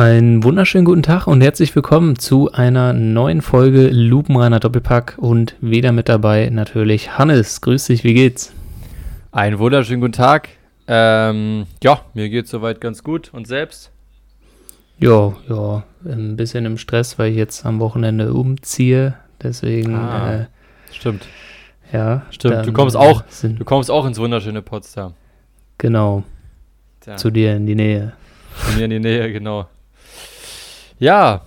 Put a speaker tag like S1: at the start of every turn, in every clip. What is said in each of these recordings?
S1: Einen wunderschönen guten Tag und herzlich willkommen zu einer neuen Folge Lupenreiner Doppelpack und wieder mit dabei natürlich Hannes. Grüß dich, wie geht's?
S2: Einen wunderschönen guten Tag. Ähm, ja, mir geht's soweit ganz gut und selbst?
S1: Ja, ja, ein bisschen im Stress, weil ich jetzt am Wochenende umziehe, deswegen.
S2: Ah, äh, stimmt.
S1: Ja,
S2: stimmt. Dann, du kommst auch, du kommst auch ins wunderschöne Potsdam.
S1: Genau. Tja. Zu dir in die Nähe.
S2: Zu mir in die Nähe, genau. Ja,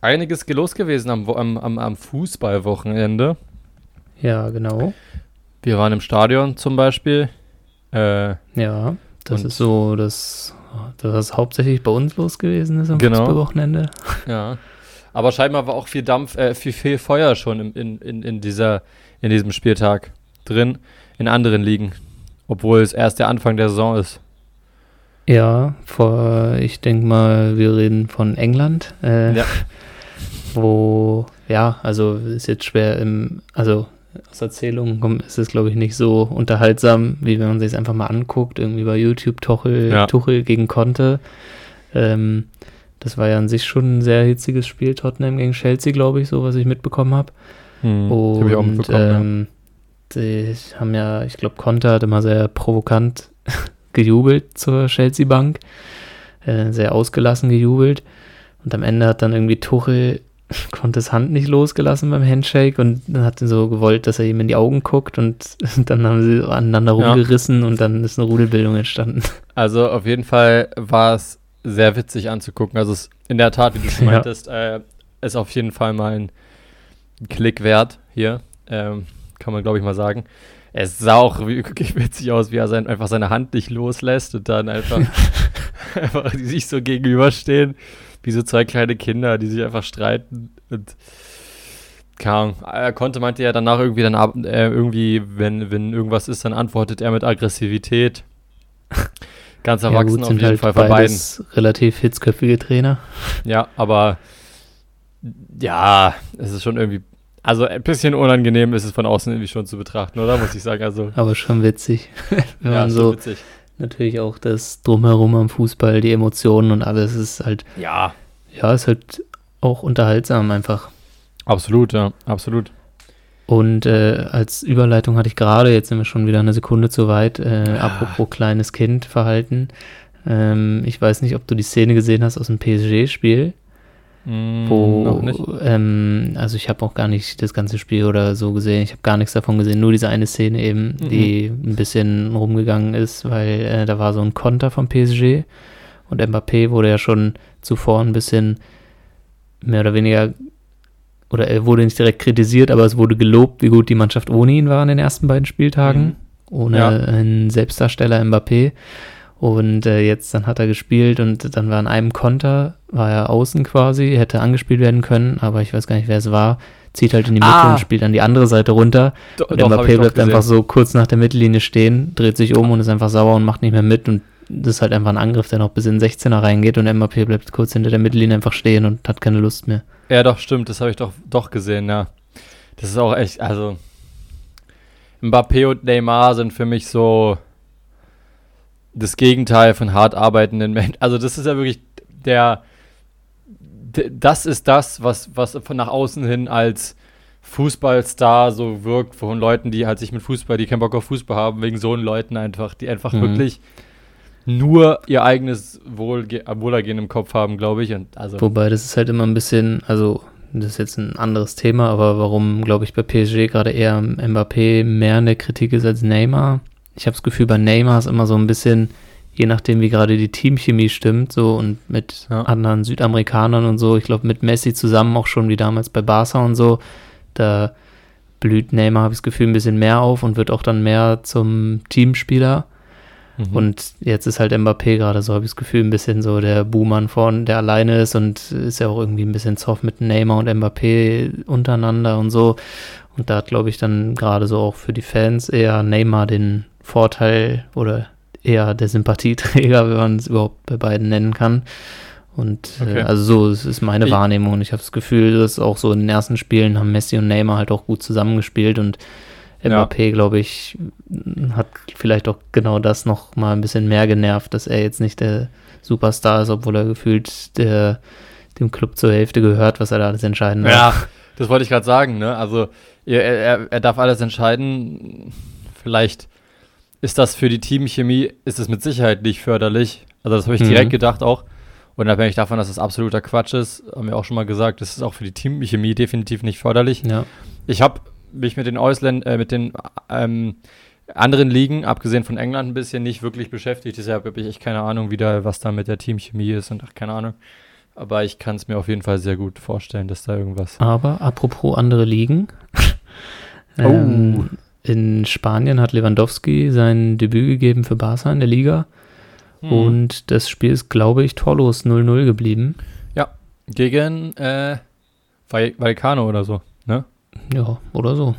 S2: einiges los gewesen am, am, am, am Fußballwochenende.
S1: Ja, genau.
S2: Wir waren im Stadion zum Beispiel.
S1: Äh, ja, das ist so das, das hauptsächlich bei uns los gewesen ist am genau. Fußballwochenende.
S2: Ja. Aber scheinbar war auch viel Dampf, äh, viel, viel Feuer schon in, in, in, in, dieser, in diesem Spieltag drin, in anderen Ligen. Obwohl es erst der Anfang der Saison ist.
S1: Ja, vor, ich denke mal, wir reden von England. Äh, ja. Wo, ja, also ist jetzt schwer im, also aus Erzählungen ist es, glaube ich, nicht so unterhaltsam, wie wenn man sich es einfach mal anguckt, irgendwie bei YouTube Tuchel, ja. Tuchel gegen Conte. Ähm, das war ja an sich schon ein sehr hitziges Spiel, Tottenham gegen Chelsea, glaube ich, so was ich mitbekommen habe. Hm, und hab ich auch mitbekommen, ähm, ja. die haben ja, ich glaube, Conte hat immer sehr provokant gejubelt zur Chelsea Bank, äh, sehr ausgelassen gejubelt. Und am Ende hat dann irgendwie Tuchel Contes Hand nicht losgelassen beim Handshake und dann hat er so gewollt, dass er ihm in die Augen guckt und dann haben sie aneinander rumgerissen ja. und dann ist eine Rudelbildung entstanden.
S2: Also auf jeden Fall war es sehr witzig anzugucken. Also es in der Tat, wie du schon meintest, ja. äh, ist auf jeden Fall mal ein Klick wert hier. Ähm, kann man, glaube ich, mal sagen. Es sah auch wirklich witzig aus, wie er sein, einfach seine Hand nicht loslässt und dann einfach, einfach die sich so gegenüberstehen, wie so zwei kleine Kinder, die sich einfach streiten. Und keine Ahnung, er konnte, meinte er danach irgendwie dann äh, irgendwie, wenn, wenn irgendwas ist, dann antwortet er mit Aggressivität. Ganz erwachsen ja, gut, auf jeden halt Fall von beiden.
S1: Relativ hitzköpfige Trainer.
S2: Ja, aber ja, es ist schon irgendwie also ein bisschen unangenehm ist es von außen irgendwie schon zu betrachten, oder? Muss ich sagen. Also,
S1: Aber schon witzig. Wenn ja, man so witzig. Natürlich auch das Drumherum am Fußball, die Emotionen und alles ist halt.
S2: Ja.
S1: Ja, ist halt auch unterhaltsam einfach.
S2: Absolut, ja, absolut.
S1: Und äh, als Überleitung hatte ich gerade, jetzt sind wir schon wieder eine Sekunde zu weit, äh, ja. apropos kleines Kind Verhalten. Ähm, ich weiß nicht, ob du die Szene gesehen hast aus dem PSG-Spiel.
S2: Mm, wo,
S1: ähm, also ich habe auch gar nicht das ganze Spiel oder so gesehen, ich habe gar nichts davon gesehen, nur diese eine Szene eben, mhm. die ein bisschen rumgegangen ist, weil äh, da war so ein Konter vom PSG und Mbappé wurde ja schon zuvor ein bisschen mehr oder weniger, oder er wurde nicht direkt kritisiert, aber es wurde gelobt, wie gut die Mannschaft ohne ihn war in den ersten beiden Spieltagen, mhm. ohne ja. einen Selbstdarsteller Mbappé. Und äh, jetzt dann hat er gespielt und dann war in einem Konter, war er außen quasi, hätte angespielt werden können, aber ich weiß gar nicht, wer es war. Zieht halt in die Mitte ah. und spielt an die andere Seite runter. Do und Mbappé bleibt einfach so kurz nach der Mittellinie stehen, dreht sich um und ist einfach sauer und macht nicht mehr mit. Und das ist halt einfach ein Angriff, der noch bis in den 16er reingeht und Mbappé bleibt kurz hinter der Mittellinie einfach stehen und hat keine Lust mehr.
S2: Ja, doch, stimmt, das habe ich doch, doch gesehen, ja. Das ist auch echt, also Mbappé und Neymar sind für mich so das Gegenteil von hart arbeitenden Menschen. Also das ist ja wirklich der, das ist das, was, was von nach außen hin als Fußballstar so wirkt von Leuten, die halt sich mit Fußball, die keinen Bock auf Fußball haben, wegen so Leuten einfach, die einfach mhm. wirklich nur ihr eigenes Wohlge Wohlergehen im Kopf haben, glaube ich. Und also
S1: Wobei, das ist halt immer ein bisschen, also das ist jetzt ein anderes Thema, aber warum, glaube ich, bei PSG gerade eher Mbappé mehr eine Kritik ist als Neymar, ich habe das Gefühl, bei Neymar ist immer so ein bisschen, je nachdem, wie gerade die Teamchemie stimmt, so und mit ja. anderen Südamerikanern und so, ich glaube, mit Messi zusammen auch schon wie damals bei Barca und so, da blüht Neymar, habe ich das Gefühl, ein bisschen mehr auf und wird auch dann mehr zum Teamspieler. Mhm. Und jetzt ist halt Mbappé gerade so, habe ich das Gefühl, ein bisschen so der Buhmann von, der alleine ist und ist ja auch irgendwie ein bisschen zoff mit Neymar und Mbappé untereinander und so. Und da hat, glaube ich, dann gerade so auch für die Fans eher Neymar den Vorteil oder eher der Sympathieträger, wenn man es überhaupt bei beiden nennen kann. Und äh, okay. äh, also so es ist meine ich Wahrnehmung. Ich habe das Gefühl, dass auch so in den ersten Spielen haben Messi und Neymar halt auch gut zusammengespielt und Mbappé, ja. glaube ich, hat vielleicht auch genau das noch mal ein bisschen mehr genervt, dass er jetzt nicht der Superstar ist, obwohl er gefühlt der, dem Club zur Hälfte gehört, was er da alles entscheiden
S2: darf. Ja, das wollte ich gerade sagen. Ne? Also er, er, er darf alles entscheiden. Vielleicht ist das für die Teamchemie, ist es mit Sicherheit nicht förderlich. Also das habe ich mhm. direkt gedacht auch. Unabhängig davon, dass das absoluter Quatsch ist, haben wir auch schon mal gesagt, das ist auch für die Teamchemie definitiv nicht förderlich.
S1: Ja.
S2: Ich habe mich mit den Ausländern, äh, mit den ähm, anderen Ligen, abgesehen von England, ein bisschen nicht wirklich beschäftigt. Deshalb habe ich echt keine Ahnung wieder, was da mit der Teamchemie ist und ach, keine Ahnung. Aber ich kann es mir auf jeden Fall sehr gut vorstellen, dass da irgendwas.
S1: Aber apropos andere Ligen.
S2: oh. ähm,
S1: in Spanien hat Lewandowski sein Debüt gegeben für Barca in der Liga. Hm. Und das Spiel ist, glaube ich, torlos 0-0 geblieben.
S2: Ja, gegen äh, Valcano oder so, ne?
S1: Ja, oder so.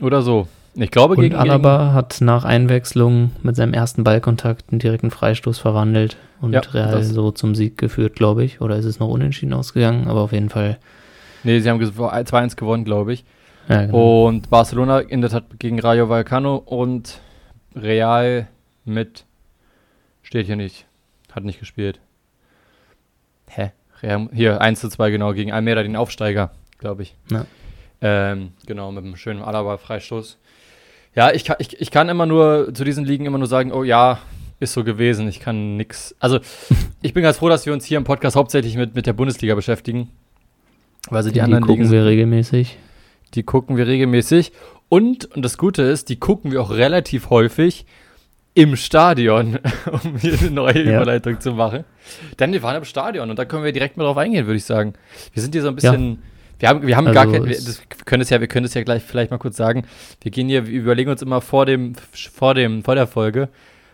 S2: Oder so. Ich glaube,
S1: und gegen Alaba gegen hat nach Einwechslung mit seinem ersten Ballkontakt einen direkten Freistoß verwandelt und ja, Real so zum Sieg geführt, glaube ich. Oder ist es noch unentschieden ausgegangen? Aber auf jeden Fall.
S2: Nee, sie haben 2-1 gewonnen, glaube ich. Ja, genau. Und Barcelona in der Tat gegen Rayo Vallecano und Real mit Steht hier nicht. Hat nicht gespielt. Hä? Hier, 1 zu 2 genau, gegen Almeida, den Aufsteiger, glaube ich.
S1: Ja.
S2: Ähm, genau, mit einem schönen Alaba-Freistoß. Ja, ich kann, ich, ich kann immer nur zu diesen Ligen immer nur sagen, oh ja, ist so gewesen. Ich kann nichts. Also, ich bin ganz froh, dass wir uns hier im Podcast hauptsächlich mit, mit der Bundesliga beschäftigen. Weil sie die, die anderen
S1: gucken
S2: Ligen.
S1: wir regelmäßig.
S2: Die gucken wir regelmäßig. Und, und das Gute ist, die gucken wir auch relativ häufig im Stadion, um hier eine neue ja. Überleitung zu machen. Denn wir waren im Stadion und da können wir direkt mal drauf eingehen, würde ich sagen. Wir sind hier so ein bisschen. Ja. Wir haben, wir haben also gar kein, wir, das, wir können es ja, wir können es ja gleich vielleicht mal kurz sagen. Wir gehen hier, wir überlegen uns immer vor dem, vor dem, vor der Folge,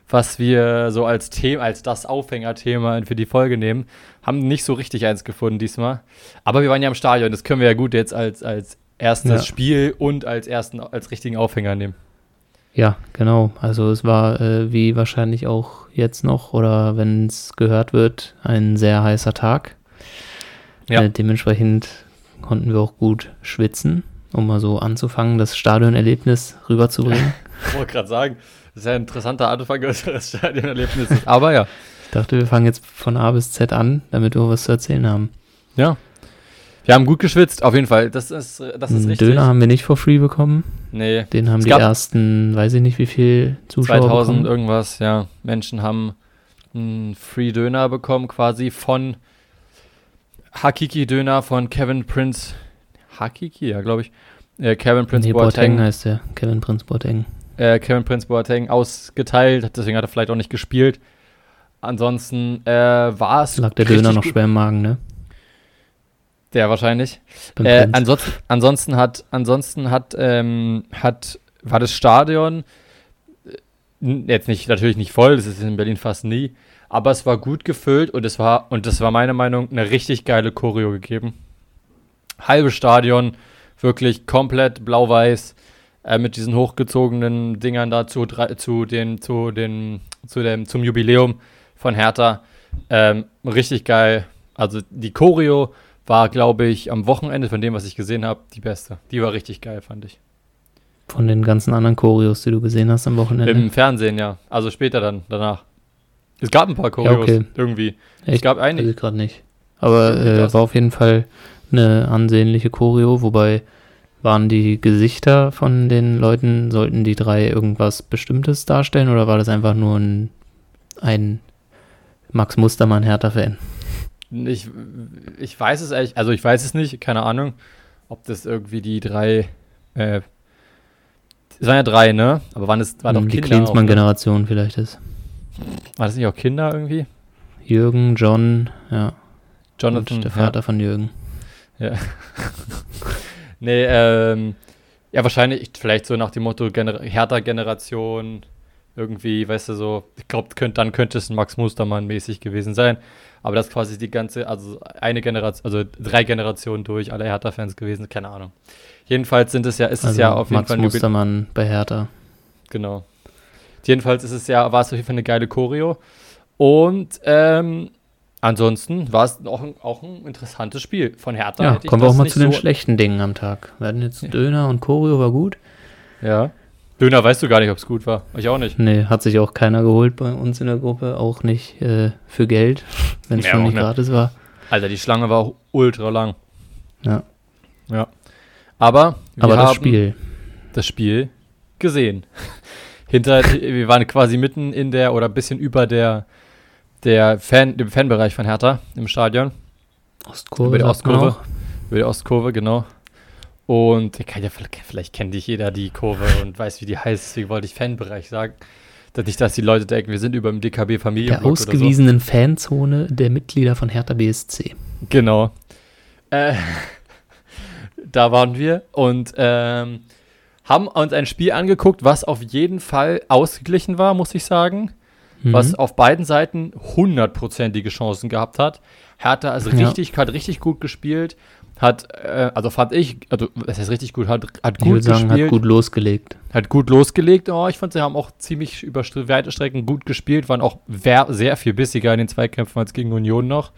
S2: was wir so als Thema, als das Aufhängerthema für die Folge nehmen. Haben nicht so richtig eins gefunden diesmal. Aber wir waren ja im Stadion, das können wir ja gut jetzt als, als erstes ja. Spiel und als ersten, als richtigen Aufhänger nehmen.
S1: Ja, genau. Also es war äh, wie wahrscheinlich auch jetzt noch oder wenn es gehört wird, ein sehr heißer Tag. Ja. Äh, dementsprechend konnten wir auch gut schwitzen, um mal so anzufangen, das Stadionerlebnis rüberzubringen.
S2: ich wollte gerade sagen, das ist ja ein interessanter Anfang des Stadionerlebnisses. Aber ja.
S1: Ich dachte, wir fangen jetzt von A bis Z an, damit wir was zu erzählen haben.
S2: Ja, wir haben gut geschwitzt, auf jeden Fall. Das ist, das ist
S1: richtig. Döner haben wir nicht for free bekommen.
S2: Nee.
S1: Den haben es die ersten, weiß ich nicht, wie viel Zuschauer
S2: 2000 bekommen. irgendwas, ja. Menschen haben einen Free Döner bekommen, quasi von Hakiki Döner von Kevin Prince. Hakiki, ja, glaube ich. Äh, Kevin Prince nee,
S1: Boateng. Boateng heißt der. Kevin Prince Boateng.
S2: Äh, Kevin Prince Boateng ausgeteilt, deswegen hat er vielleicht auch nicht gespielt. Ansonsten äh, war es.
S1: Lag der Döner noch schwer im Magen, ne?
S2: Der wahrscheinlich. Äh, ansonsten, ansonsten hat, ansonsten hat, ähm, hat, war das Stadion äh, jetzt nicht, natürlich nicht voll, das ist in Berlin fast nie, aber es war gut gefüllt und es war, und das war meiner Meinung eine richtig geile Choreo gegeben. Halbe Stadion, wirklich komplett blau-weiß, äh, mit diesen hochgezogenen Dingern da zu, zu den, zu den, zu dem, zum Jubiläum von Hertha. Ähm, richtig geil. Also die Choreo war, glaube ich, am Wochenende von dem, was ich gesehen habe, die beste. Die war richtig geil, fand ich.
S1: Von den ganzen anderen Choreos, die du gesehen hast am Wochenende?
S2: Im Fernsehen, ja. Also später dann, danach. Es gab ein paar Choreos, ja, okay. irgendwie.
S1: Echt? Es gab einige. Ich gerade nicht. Aber äh, war auf jeden Fall eine ansehnliche Choreo, wobei waren die Gesichter von den Leuten, sollten die drei irgendwas Bestimmtes darstellen oder war das einfach nur ein, ein Max Mustermann Hertha-Fan?
S2: Ich, ich weiß es ehrlich, also ich weiß es nicht, keine Ahnung, ob das irgendwie die drei, äh, es waren ja drei, ne? Aber waren es, waren doch
S1: Kinder. Die Klinsmann-Generation vielleicht ist.
S2: War das nicht auch Kinder irgendwie?
S1: Jürgen, John, ja.
S2: Jonathan.
S1: Und der Vater ja. von Jürgen.
S2: Ja. nee, ähm, ja, wahrscheinlich, vielleicht so nach dem Motto Gener Hertha-Generation, irgendwie, weißt du, so, ich glaube, könnt, dann könnte es ein Max Mustermann mäßig gewesen sein. Aber das ist quasi die ganze, also eine Generation, also drei Generationen durch, alle Hertha-Fans gewesen, keine Ahnung. Jedenfalls sind es ja, ist also es ja auf jeden
S1: Max Fall. Max Mustermann bei Hertha.
S2: Genau. Jedenfalls ist es ja, war es auf jeden Fall eine geile Choreo. Und ähm, ansonsten war es auch ein, auch ein interessantes Spiel von Hertha.
S1: Ja, kommen wir auch mal zu den schlechten Dingen am Tag. Wir hatten jetzt. Döner und Choreo war gut.
S2: Ja. Döner weißt du gar nicht, ob es gut war. Ich auch nicht.
S1: Nee, hat sich auch keiner geholt bei uns in der Gruppe. Auch nicht äh, für Geld, wenn es
S2: Ja,
S1: schon nicht gratis war.
S2: Alter, die Schlange war auch ultra lang.
S1: Ja.
S2: Ja. Aber wir
S1: Aber das
S2: haben
S1: Spiel.
S2: das Spiel gesehen. Hinter, wir waren quasi mitten in der oder ein bisschen über der, der Fan, dem Fanbereich von Hertha im Stadion.
S1: Ostkurve.
S2: über die Ostkurve. Über die Ostkurve, genau. Und ja, vielleicht, kennt nicht jeder die Kurve und weiß, wie die heißt, deswegen wollte ich Fanbereich sagen. Dass nicht, dass die Leute denken, wir sind über dem DKB
S1: Der
S2: oder so.
S1: ausgewiesenen Fanzone der Mitglieder von Hertha BSC.
S2: Genau. Äh, da waren wir und ähm, haben uns ein Spiel angeguckt, was auf jeden Fall ausgeglichen war, muss ich sagen.
S1: Mhm.
S2: Was auf beiden Seiten hundertprozentige Chancen gehabt hat. Hertha also
S1: Ja.
S2: richtig, hat richtig gut gespielt. Hat, äh, also fand ich, also das heißt richtig gut, hat, hat
S1: ich
S2: gut
S1: sagen,
S2: gespielt.
S1: hat gut losgelegt.
S2: Hat gut losgelegt. Oh, ich fand, sie haben auch ziemlich über weite Strecken gut gespielt, waren auch sehr viel bissiger in den Zweikämpfen als gegen Union noch.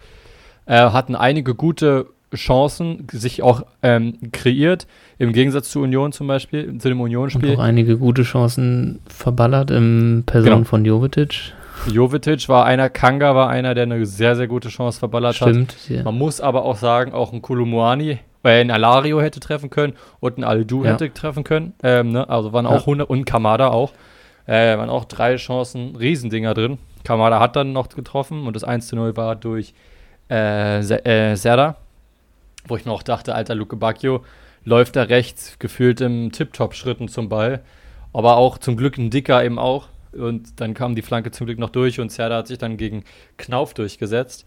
S2: Äh, hatten einige gute Chancen sich auch ähm, kreiert, im Gegensatz zu Union zum Beispiel, zu dem
S1: Und
S2: Unionsspiel.
S1: auch einige gute Chancen verballert im Person
S2: Genau.
S1: von Jovetic.
S2: Jovetic war einer, Kanga war einer, der eine sehr, sehr gute Chance verballert hat.
S1: Stimmt. Ja.
S2: Man muss aber auch sagen, auch ein Kolumuani, weil ein Alario hätte treffen können und ein Aldu
S1: Ja.
S2: hätte treffen können. Ähm, ne? Also waren auch 100 und Kamada auch. Äh, waren auch drei Chancen, Riesendinger drin. Kamada hat dann noch getroffen und das 1 zu 0 war durch äh, äh, Serda, wo ich mir auch dachte, alter Luke Bacchio läuft da rechts gefühlt im Tip-Top-Schritten zum Ball. Aber auch zum Glück ein Dicker eben auch. Und dann kam die Flanke zum Glück noch durch und Serda hat sich dann gegen Knauf durchgesetzt.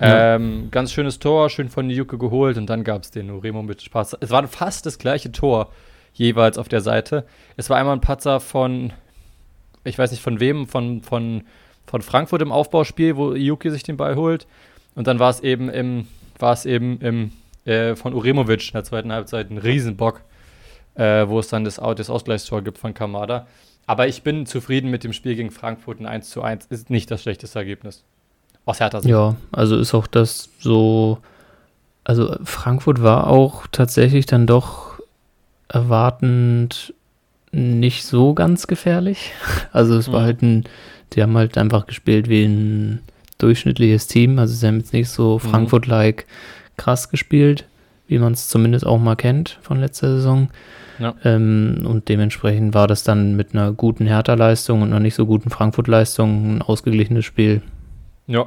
S1: Ja.
S2: Ähm, ganz schönes Tor, schön von Juke geholt und dann gab es den Uremo mit Spaß. Es war fast das gleiche Tor jeweils auf der Seite. Es war einmal ein Patzer von, ich weiß nicht von wem, von, von, von Frankfurt im Aufbauspiel, wo Juke sich den Ball holt. Und dann war es eben im, war es eben im, äh, von Uremovic in der zweiten Halbzeit ein Riesenbock, äh, wo es dann das, das Ausgleichstor gibt von Kamada. Aber ich bin zufrieden mit dem Spiel gegen Frankfurt. Ein 1 zu 1 ist nicht das schlechteste Ergebnis. Aus Hertha Sicht.
S1: Ja, also ist auch das so. Also Frankfurt war auch tatsächlich dann doch erwartend nicht so ganz gefährlich. Also es war
S2: Mhm.
S1: halt ein, die haben halt einfach gespielt wie ein durchschnittliches Team. Also sie haben jetzt nicht so
S2: Mhm.
S1: Frankfurt-like krass gespielt, wie man es zumindest auch mal kennt von letzter Saison.
S2: Ja.
S1: Ähm, und dementsprechend war das dann mit einer guten Hertha-Leistung und einer nicht so guten Frankfurt-Leistung ein ausgeglichenes Spiel.
S2: Ja.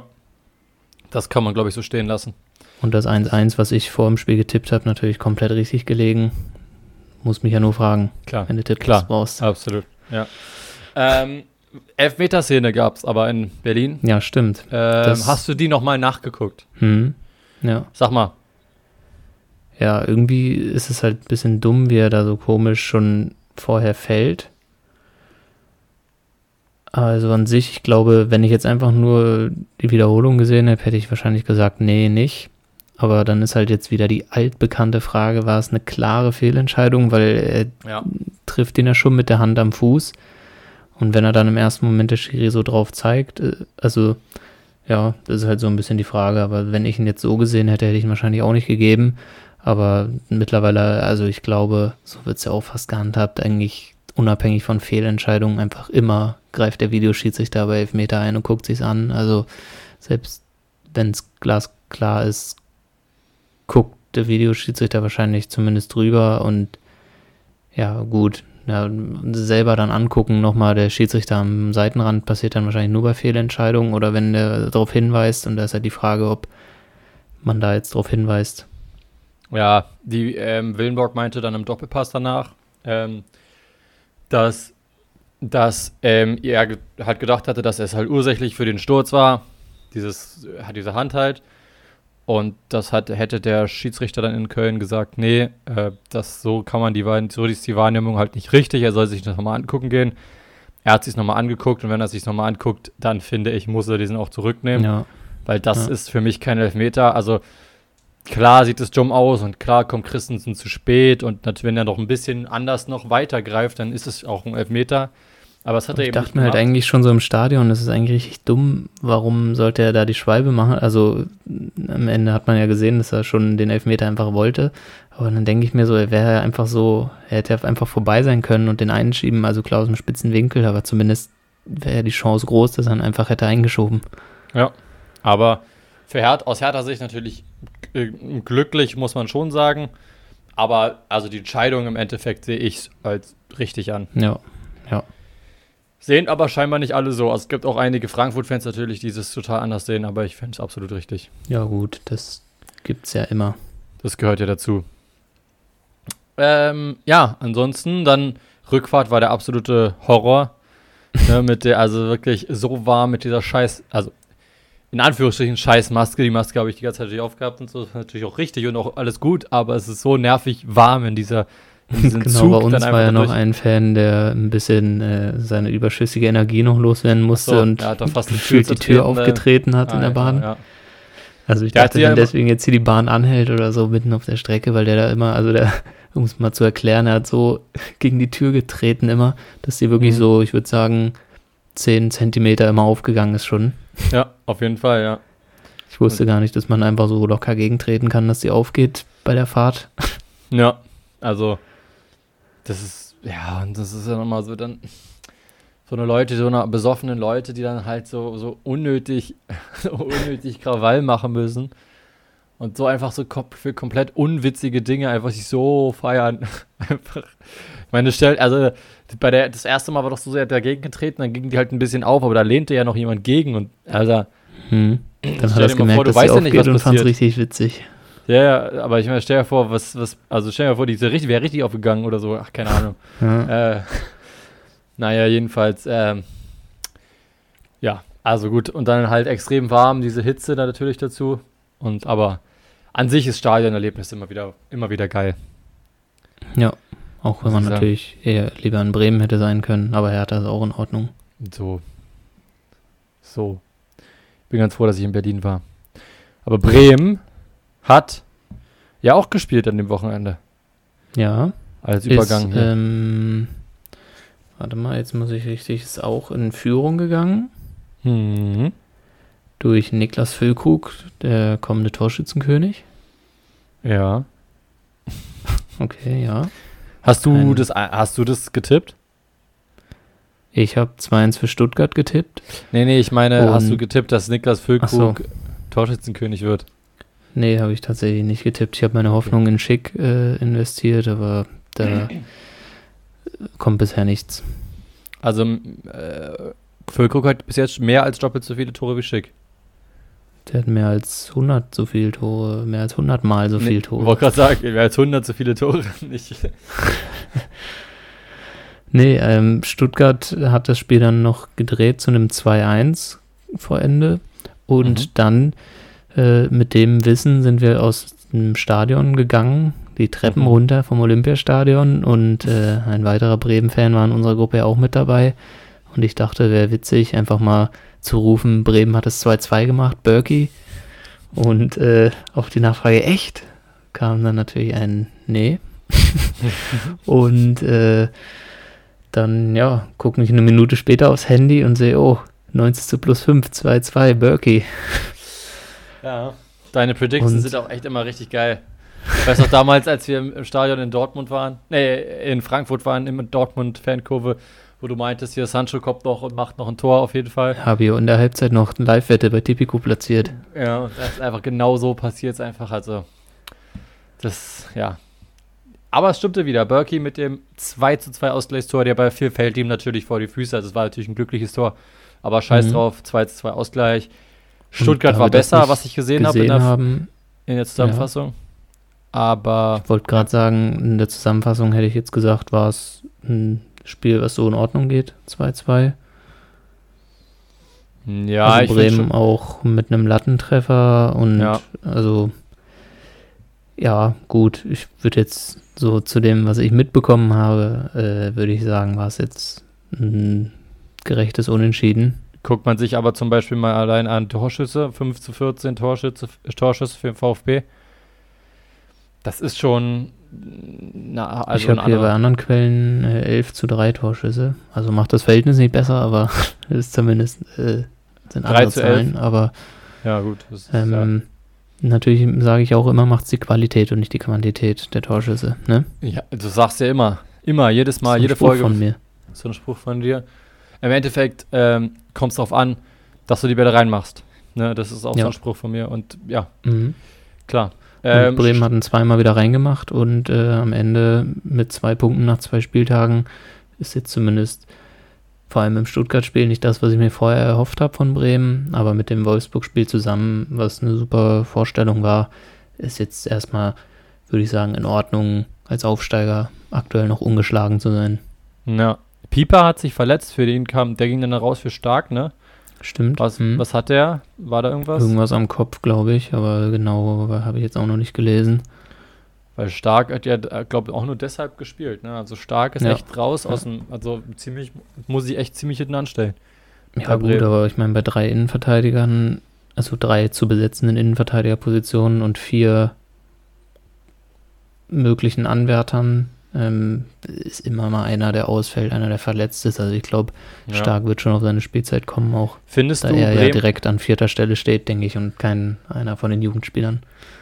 S2: Das kann man, glaube ich, so stehen lassen.
S1: Und das 1-1, was ich vor dem Spiel getippt habe, natürlich komplett richtig gelegen. Muss mich ja nur fragen,
S2: Klar.
S1: wenn du Tipps
S2: Klar.
S1: brauchst.
S2: Absolut. Ja. Ähm, Elfmeterszene gab es aber in Berlin.
S1: Ja, stimmt.
S2: Ähm, hast du die nochmal nachgeguckt?
S1: Hm. Ja.
S2: Sag mal.
S1: Ja, irgendwie ist es halt ein bisschen dumm, wie er da so komisch schon vorher fällt. Also an sich, ich glaube, wenn ich jetzt einfach nur die Wiederholung gesehen hätte, hätte ich wahrscheinlich gesagt, nee, nicht. Aber dann ist halt jetzt wieder die altbekannte Frage, war es eine klare Fehlentscheidung, weil er
S2: Ja.
S1: trifft ihn ja schon mit der Hand am Fuß. Und wenn er dann im ersten Moment der Schiri so drauf zeigt, äh, also ja, das ist halt so ein bisschen die Frage. Aber wenn ich ihn jetzt so gesehen hätte, hätte ich ihn wahrscheinlich auch nicht gegeben. Aber mittlerweile, also ich glaube, so wird es ja auch fast gehandhabt, eigentlich unabhängig von Fehlentscheidungen, einfach immer greift der Videoschiedsrichter bei Elfmeter ein und guckt sich's an. Also selbst wenn es glasklar ist, guckt der Videoschiedsrichter wahrscheinlich zumindest drüber und ja, gut. Ja, selber dann angucken, nochmal der Schiedsrichter am Seitenrand passiert dann wahrscheinlich nur bei Fehlentscheidungen oder wenn der darauf hinweist und da ist halt die Frage, ob man da jetzt darauf hinweist.
S2: Ja, die ähm, Willenborg meinte dann im Doppelpass danach, ähm, dass, dass ähm, er ge halt gedacht hatte, dass es halt ursächlich für den Sturz war, dieses, äh, diese Hand halt. Und das hat, hätte der Schiedsrichter dann in Köln gesagt, nee, äh, das so kann man die so ist die Wahrnehmung halt nicht richtig, er soll sich das nochmal angucken gehen. Er hat sich nochmal angeguckt und wenn er sich nochmal anguckt, dann finde ich, muss er diesen auch zurücknehmen.
S1: Ja,
S2: Weil das
S1: Ja.
S2: ist für mich kein Elfmeter. Also klar sieht es dumm aus und klar kommt Christensen zu spät und natürlich, wenn er noch ein bisschen anders noch weiter greift, dann ist es auch ein Elfmeter. Aber es hat er
S1: Ich
S2: eben
S1: dachte mir halt eigentlich schon so im Stadion, das ist eigentlich richtig dumm. Warum sollte er da die Schwalbe machen? Also am Ende hat man ja gesehen, dass er schon den Elfmeter einfach wollte. Aber dann denke ich mir so, er wäre einfach so, er hätte einfach vorbei sein können und den einschieben, also klar aus dem spitzen Winkel, aber zumindest wäre ja die Chance groß, dass er ihn einfach hätte eingeschoben.
S2: Ja, aber für Her aus Hertha Sicht natürlich glücklich, muss man schon sagen. Aber also die Entscheidung im Endeffekt sehe ich als richtig an.
S1: Ja, ja.
S2: Sehen aber scheinbar nicht alle so. Also es gibt auch einige Frankfurt-Fans natürlich, die es total anders sehen, aber ich finde es absolut richtig.
S1: Ja, gut, das gibt's ja immer.
S2: Das gehört ja dazu. Ähm, ja, ansonsten dann Rückfahrt war der absolute Horror. ne, mit der, also wirklich so warm mit dieser Scheiß, also in Anführungsstrichen scheiß Maske. Die Maske habe ich die ganze Zeit natürlich aufgehabt und so. Das ist natürlich auch richtig und auch alles gut, aber es ist so nervig warm in dieser in diesem
S1: Genau,
S2: Zug
S1: bei uns war ja noch ein Fan, der ein bisschen äh, seine überschüssige Energie noch loswerden musste
S2: so,
S1: und gefühlt
S2: Tür
S1: die Tür
S2: äh,
S1: aufgetreten hat in der Bahn.
S2: Ja.
S1: Also ich
S2: Der
S1: dachte,
S2: ja
S1: wenn deswegen jetzt hier die Bahn anhält oder so mitten auf der Strecke, weil der da immer, also der, um es mal zu erklären, er hat so gegen die Tür getreten immer, dass die wirklich
S2: Mhm.
S1: so, ich würde sagen, 10 Zentimeter immer aufgegangen ist schon.
S2: Ja, auf jeden Fall, ja.
S1: Ich wusste gar nicht, dass man einfach so locker gegentreten kann, dass die aufgeht bei der Fahrt.
S2: Ja, also das ist, ja, und das ist ja nochmal so dann so eine Leute, so eine besoffenen Leute, die dann halt so, so unnötig, so unnötig Krawall machen müssen und so einfach so kom für komplett unwitzige Dinge einfach sich so feiern. einfach, meine, stell, also bei der, das erste Mal war doch so sehr dagegen getreten, dann ging die halt ein bisschen auf, aber da lehnte ja noch jemand gegen und, also,
S1: Hm. Dann hat er gemerkt,
S2: vor, du
S1: dass
S2: weißt ja nicht, was
S1: und fand es richtig witzig.
S2: ja, ja, aber ich meine, stell dir vor, was, was, also stell dir vor, richtig, wäre richtig aufgegangen oder so, ach, keine Ahnung.
S1: Ja.
S2: Äh, naja, jedenfalls, ähm, ja, also gut. Und dann halt extrem warm, diese Hitze da natürlich dazu. Und aber an sich ist Stadionerlebnis immer wieder, immer wieder geil.
S1: ja, auch wenn man natürlich eher lieber in Bremen hätte sein können, aber Hertha ist auch in Ordnung.
S2: So. So. Ich bin ganz froh, dass ich in Berlin war. Aber Bremen hat ja auch gespielt an dem Wochenende.
S1: Ja,
S2: Als Übergang
S1: ist,
S2: hier.
S1: ähm, warte mal, jetzt muss ich richtig, ist auch in Führung gegangen
S2: Mhm.
S1: durch Niklas Füllkrug, der kommende Torschützenkönig.
S2: Ja.
S1: Okay, ja.
S2: Hast du
S1: Ein-
S2: das, hast du das getippt?
S1: Ich habe 2-1 für Stuttgart getippt.
S2: Nee, nee, ich meine, hast du
S1: Und-
S2: getippt, dass Niklas Füllkrug Torschützenkönig wird?
S1: Nee, habe ich tatsächlich nicht getippt. Ich habe meine Hoffnung in Schick äh, investiert, aber da kommt bisher nichts.
S2: Also, äh, Füllkrug hat bis jetzt mehr als doppelt so viele Tore wie Schick.
S1: Der hat mehr als 100 so viele Tore, mehr als 100 Mal so
S2: Nee,
S1: viele
S2: Ich
S1: Tore.
S2: wollte gerade sagen, mehr als 100 so viele Tore nicht.
S1: Nee, ähm, Stuttgart hat das Spiel dann noch gedreht zu einem 2-1 vor Ende. Und
S2: Mhm.
S1: dann äh, mit dem Wissen sind wir aus dem Stadion gegangen, die Treppen
S2: Mhm.
S1: runter vom Olympiastadion. Und äh, ein weiterer Bremen-Fan war in unserer Gruppe ja auch mit dabei. Und ich dachte, wäre witzig, einfach mal zu rufen, Bremen hat es 2-2 gemacht, Berkey. Und äh, auf die Nachfrage, echt? Kam dann natürlich ein Nee. Und äh, dann, ja, gucke mich eine Minute später aufs Handy und sehe, oh, 90 plus 5, 2-2, Berkey.
S2: Ja. Deine Predictions
S1: Und-
S2: sind auch echt immer richtig geil. Ich weiß noch damals, als wir im, im Stadion in Dortmund waren, nee, in Frankfurt waren, in Dortmund-Fankurve, wo du meintest, hier Sancho kommt noch und macht noch ein Tor auf jeden Fall.
S1: Habe ich in der Halbzeit noch eine Live-Wette bei Tipico platziert.
S2: Ja, und das ist einfach genau so passiert es einfach. Also, das, ja. Aber es stimmte wieder. Berkey mit dem 2 zu 2 Ausgleichstor, der bei viel fällt ihm natürlich vor die Füße. Also, es war natürlich ein glückliches Tor. Aber scheiß
S1: Mhm.
S2: drauf, 2 zu 2 Ausgleich. Stuttgart war besser, was ich gesehen, habe in,
S1: Gesehen
S2: der- in der Zusammenfassung. Aber
S1: ich wollte gerade sagen, in der Zusammenfassung hätte ich jetzt gesagt, war es ein Spiel, was so in Ordnung geht, 2-2.
S2: ja,
S1: also Bremen auch mit einem Lattentreffer und
S2: Ja.
S1: also ja, gut, ich würde jetzt so zu dem, was ich mitbekommen habe, äh, würde ich sagen, war es jetzt ein gerechtes Unentschieden.
S2: guckt man sich aber zum Beispiel mal allein an Torschüsse, 5 zu 14 Torschüsse, Torschüsse für den VfB. Das ist schon,
S1: na, also ich habe hier bei anderen Quellen äh, 11 zu 3 Torschüsse. Also macht das Verhältnis nicht besser, aber ist zumindest äh, sind andere Zahlen. 11. Aber
S2: ja, gut.
S1: Ist, ähm, ja. Natürlich sage ich auch immer, macht es die Qualität und nicht die Quantität der Torschüsse. Ne?
S2: Ja, du sagst ja immer, immer, jedes Mal, jede Spruch Folge.
S1: von mir.
S2: So ein Spruch von dir. Im Endeffekt ähm, kommt es darauf an, dass du die Bälle reinmachst. Ne, das ist auch ja. so ein Spruch von mir. Und ja, mhm. klar.
S1: Ähm, Bremen hat ihn zweimal wieder reingemacht und äh, am Ende mit zwei Punkten nach zwei Spieltagen ist jetzt zumindest vor allem im Stuttgart-Spiel nicht das, was ich mir vorher erhofft habe von Bremen, aber mit dem Wolfsburg-Spiel zusammen, was eine super Vorstellung war, ist jetzt erstmal, würde ich sagen, in Ordnung, als Aufsteiger aktuell noch ungeschlagen zu sein.
S2: Ja, Pieper hat sich verletzt, für den kam, der ging dann raus für stark, ne?
S1: Stimmt.
S2: Was, hm. was hat der? War da irgendwas?
S1: Irgendwas am Kopf, glaube ich, aber genau habe ich jetzt auch noch nicht gelesen.
S2: Weil Stark hat ja, äh, glaube ich, auch nur deshalb gespielt. Ne? Also Stark ist ja. echt raus ja. aus dem, also ziemlich, muss ich echt ziemlich hinten anstellen.
S1: Ja gut, aber ich meine, bei drei Innenverteidigern, also drei zu besetzenden Innenverteidigerpositionen und vier möglichen Anwärtern, ähm, ist immer mal einer, der ausfällt, einer, der verletzt ist. Also ich glaube, ja. Stark wird schon auf seine Spielzeit kommen auch.
S2: Findest
S1: da
S2: du
S1: er Bremen ja direkt an vierter Stelle steht, denke ich, und kein einer von den Jugendspielern.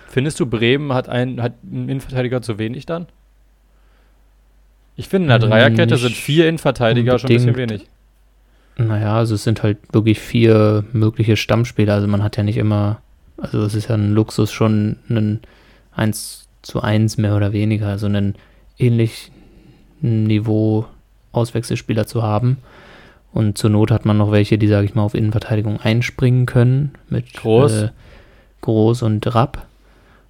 S2: Findest du, Bremen hat, ein, hat einen Innenverteidiger zu wenig dann? Ich finde, in der Dreierkette Nicht sind vier Innenverteidiger schon ein bisschen wenig.
S1: Naja, also es sind halt wirklich vier mögliche Stammspieler. Also man hat ja nicht immer, also es ist ja ein Luxus schon ein 1 zu 1 mehr oder weniger, also einen ähnlich Niveau Auswechselspieler zu haben. Und zur Not hat man noch welche, die, sage ich mal, auf Innenverteidigung einspringen können. Mit
S2: Groß, äh,
S1: Groß und Rapp.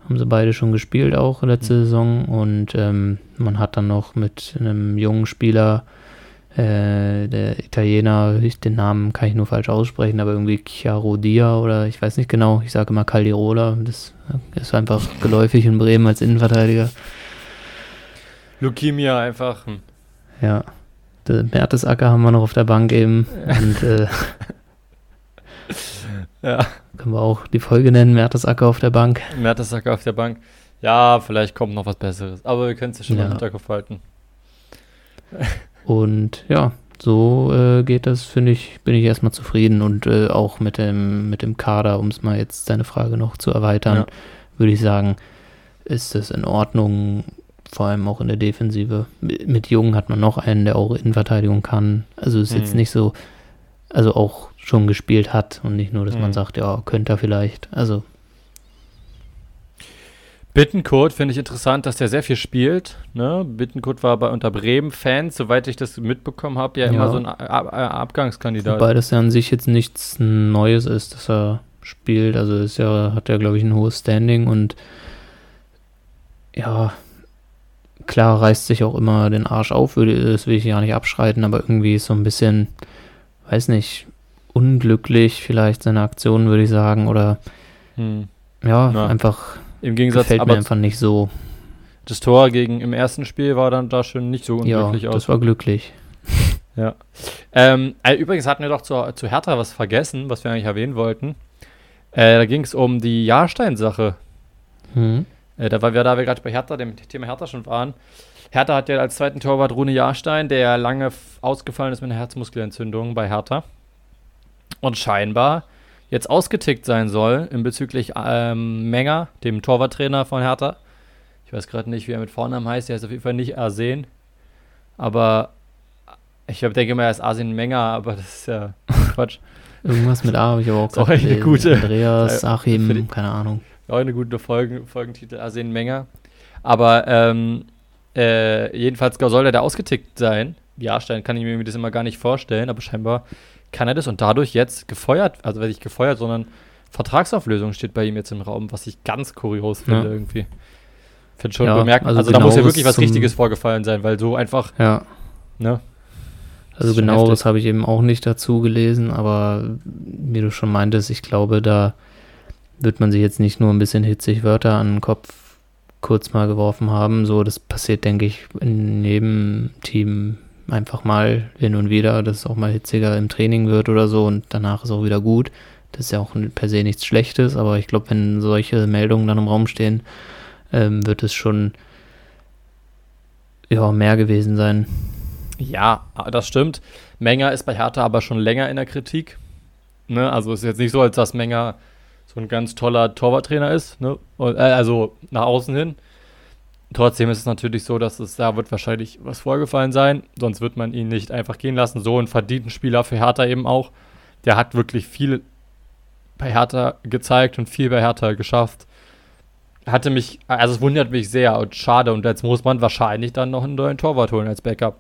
S1: Haben sie beide schon gespielt auch letzte mhm. Saison. Und ähm, man hat dann noch mit einem jungen Spieler, äh, der Italiener, ich, den Namen kann ich nur falsch aussprechen, aber irgendwie Chiarodia oder ich weiß nicht genau, ich sage immer Caldirola. Das ist einfach geläufig in Bremen als Innenverteidiger.
S2: Leukämia einfach. Hm.
S1: Ja. Mertesacker haben wir noch auf der Bank eben. Und äh, ja. können wir auch die Folge nennen, Mertesacker auf der Bank.
S2: Mertesacker auf der Bank. Ja, vielleicht kommt noch was Besseres. Aber wir können es ja schon ja. im Hinterkopf halten.
S1: und ja, so äh, geht das, finde ich, bin ich erstmal zufrieden und äh, auch mit dem, mit dem Kader, um es mal jetzt deine Frage noch zu erweitern, ja. würde ich sagen, ist es in Ordnung, vor allem auch in der Defensive. Mit Jungen hat man noch einen, der auch Innenverteidigung kann. Also ist mhm. jetzt nicht so, also auch schon gespielt hat und nicht nur, dass mhm. man sagt, ja, könnte er vielleicht. Also.
S2: Bittenkurt finde ich interessant, dass der sehr viel spielt. Ne? Bittenkurt war bei unter Bremen-Fans, soweit ich das mitbekommen habe, ja, ja, immer so ein Ab Abgangskandidat.
S1: Wobei das ja an sich jetzt nichts Neues ist, dass er spielt. Also ist ja, hat er, glaube ich, ein hohes Standing und ja, klar reißt sich auch immer den Arsch auf, würde, das will ich ja nicht abschreiten, aber irgendwie ist so ein bisschen, weiß nicht, unglücklich vielleicht seine Aktion, würde ich sagen, oder hm. ja, Na, einfach
S2: im Gegensatz
S1: gefällt mir einfach nicht so.
S2: Das Tor gegen im ersten Spiel war dann da schon nicht so unglücklich
S1: ja, aus. das war glücklich.
S2: ja. Ähm, äh, übrigens hatten wir doch zu, zu Hertha was vergessen, was wir eigentlich erwähnen wollten. Äh, da ging es um die Jahrstein-Sache. Hm. Äh, da, weil wir, da wir gerade bei Hertha, dem Thema Hertha schon waren. Hertha hat ja als zweiten Torwart Rune Jahrstein, der ja lange ausgefallen ist mit einer Herzmuskelentzündung bei Hertha. Und scheinbar jetzt ausgetickt sein soll in bezüglich ähm, Menger, dem Torwarttrainer von Hertha. Ich weiß gerade nicht, wie er mit Vornamen heißt. Er ist auf jeden Fall nicht Arsen. Aber ich denke mal, er ist Arsen Menger, aber das ist ja Quatsch.
S1: Irgendwas mit A habe ich aber auch
S2: gerade eine gute.
S1: Andreas, Achim, keine Ahnung
S2: auch eine gute Folgen, Folgentitel, Arsen Menger. Aber ähm, äh, jedenfalls soll er da ausgetickt sein. Jahrstein kann ich mir das immer gar nicht vorstellen, aber scheinbar kann er das und dadurch jetzt gefeuert, also werde ich gefeuert, sondern Vertragsauflösung steht bei ihm jetzt im Raum, was ich ganz kurios finde ja. irgendwie. Finde schon ja, bemerkt, also, also da muss ja wirklich was Richtiges vorgefallen sein, weil so einfach,
S1: ja.
S2: ne?
S1: Also genaueres habe ich eben auch nicht dazu gelesen, aber wie du schon meintest, ich glaube, da wird man sich jetzt nicht nur ein bisschen hitzig Wörter an den Kopf kurz mal geworfen haben. So, das passiert, denke ich, in jedem Team einfach mal hin und wieder, dass es auch mal hitziger im Training wird oder so und danach ist auch wieder gut. Das ist ja auch per se nichts Schlechtes, aber ich glaube, wenn solche Meldungen dann im Raum stehen, ähm, wird es schon ja mehr gewesen sein.
S2: Ja, das stimmt. Menger ist bei Hertha aber schon länger in der Kritik. Ne? Also ist jetzt nicht so, als dass Menger so ein ganz toller Torwarttrainer ist. Ne? Und, äh, also nach außen hin. Trotzdem ist es natürlich so, dass es da wird wahrscheinlich was vorgefallen sein. Sonst wird man ihn nicht einfach gehen lassen. So ein verdienten Spieler für Hertha eben auch. Der hat wirklich viel bei Hertha gezeigt und viel bei Hertha geschafft. Hatte mich, also es wundert mich sehr und schade. Und jetzt muss man wahrscheinlich dann noch einen neuen Torwart holen als Backup.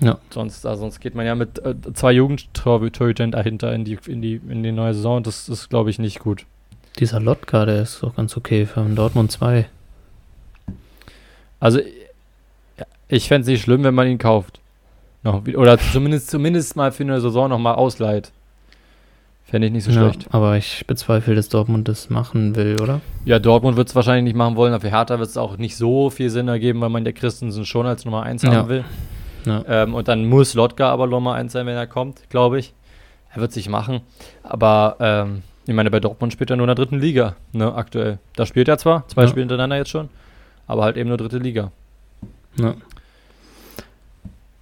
S2: Ja. Sonst, also sonst geht man ja mit äh, zwei Jugendtorhütern dahinter in die, in, die, in die neue Saison. Das ist, glaube ich, nicht gut.
S1: Dieser Lotka, der ist doch ganz okay für Dortmund 2.
S2: Also, ich fände es nicht schlimm, wenn man ihn kauft. Noch, oder zumindest, zumindest mal für eine Saison nochmal ausleiht. Fände ich nicht so ja, schlecht.
S1: Aber ich bezweifle, dass Dortmund das machen will, oder?
S2: Ja, Dortmund wird es wahrscheinlich nicht machen wollen. Aber für Hertha wird es auch nicht so viel Sinn ergeben, weil man der Christensen schon als Nummer 1 ja. haben will. Ja. Ähm, und dann muss Lotka aber Nummer 1 sein, wenn er kommt, glaube ich. Er wird sich machen. Aber ähm, ich meine, bei Dortmund spielt er nur in der dritten Liga, ne, aktuell. Da spielt er zwar, zwei ja. Spiele hintereinander jetzt schon, aber halt eben nur dritte Liga. Ja.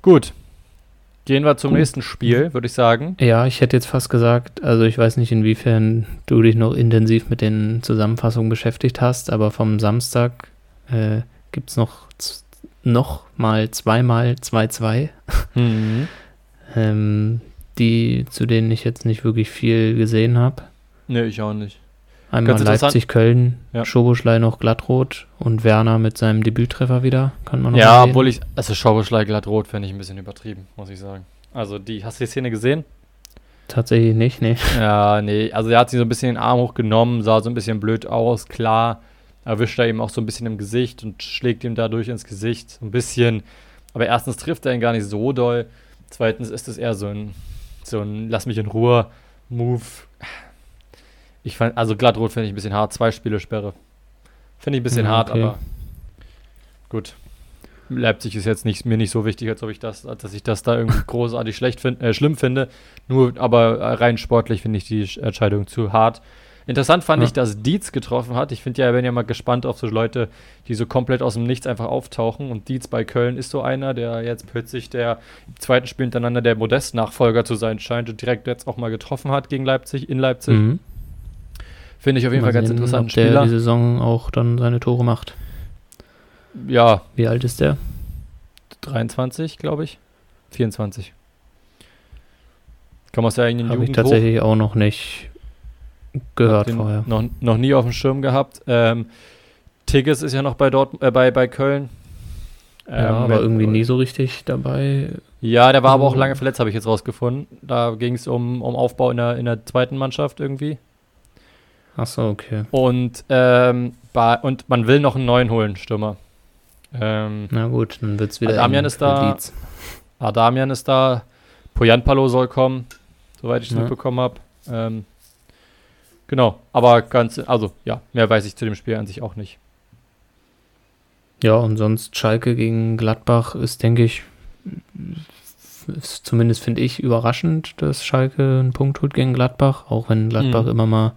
S2: Gut. Gehen wir zum Gut. nächsten Spiel, würde ich sagen.
S1: Ja, ich hätte jetzt fast gesagt, also ich weiß nicht, inwiefern du dich noch intensiv mit den Zusammenfassungen beschäftigt hast, aber vom Samstag äh, gibt es noch noch mal zweimal 2-2. Mhm. ähm, die, zu denen ich jetzt nicht wirklich viel gesehen habe.
S2: Nee, ich auch nicht.
S1: Einmal Leipzig-Köln, ja. Schoboschlei noch glattrot und Werner mit seinem Debüttreffer wieder. Kann man noch
S2: Ja, obwohl ich, also Schoboschlei glattrot fände ich ein bisschen übertrieben, muss ich sagen. Also die, hast du die Szene gesehen?
S1: Tatsächlich nicht, nee.
S2: Ja, nee, also er hat sie so ein bisschen den Arm hochgenommen, sah so ein bisschen blöd aus, klar erwischt er ihm auch so ein bisschen im Gesicht und schlägt ihm dadurch ins Gesicht. So ein bisschen. Aber erstens trifft er ihn gar nicht so doll. Zweitens ist es eher so ein, so ein Lass mich in Ruhe Move. Ich fand, also glattrot finde ich ein bisschen hart. Zwei Spiele Sperre. Finde ich ein bisschen ja, hart, okay. aber gut. Leipzig ist jetzt nicht, mir nicht so wichtig, als ob ich das, dass ich das da irgendwie großartig schlecht find, äh, schlimm finde. Nur, aber rein sportlich finde ich die Entscheidung zu hart. Interessant fand ja. ich, dass Dietz getroffen hat. Ich finde ja, bin ja mal gespannt auf so Leute, die so komplett aus dem Nichts einfach auftauchen. Und Dietz bei Köln ist so einer, der jetzt plötzlich der im zweiten Spiel hintereinander der Modest-Nachfolger zu sein scheint und direkt jetzt auch mal getroffen hat gegen Leipzig, in Leipzig. Mhm. Finde ich auf jeden mal Fall ganz interessant.
S1: Der die Saison auch dann seine Tore macht.
S2: Ja.
S1: Wie alt ist der?
S2: 23, glaube ich. 24. Kann man es ja in den
S1: Habe ich tatsächlich hoch? auch noch nicht gehört
S2: vorher. Noch, noch nie auf dem Schirm gehabt. Ähm, Tigges ist ja noch bei, dort, äh, bei, bei Köln.
S1: Ähm, ja, aber irgendwie nie so richtig dabei.
S2: Ja, der war aber auch lange verletzt, habe ich jetzt rausgefunden. Da ging es um, um Aufbau in der, in der zweiten Mannschaft irgendwie.
S1: Achso, okay.
S2: Und, ähm, bei, und man will noch einen neuen holen, Stürmer. Ähm,
S1: Na gut, dann wird es wieder.
S2: Adamian ist da. Adamian ist da. Poyanpalo soll kommen, soweit ich es ja. mitbekommen habe. Ähm, Genau, aber ganz, also ja, mehr weiß ich zu dem Spiel an sich auch nicht.
S1: Ja, und sonst Schalke gegen Gladbach ist, denke ich, ist zumindest finde ich überraschend, dass Schalke einen Punkt holt gegen Gladbach, auch wenn Gladbach mhm. immer mal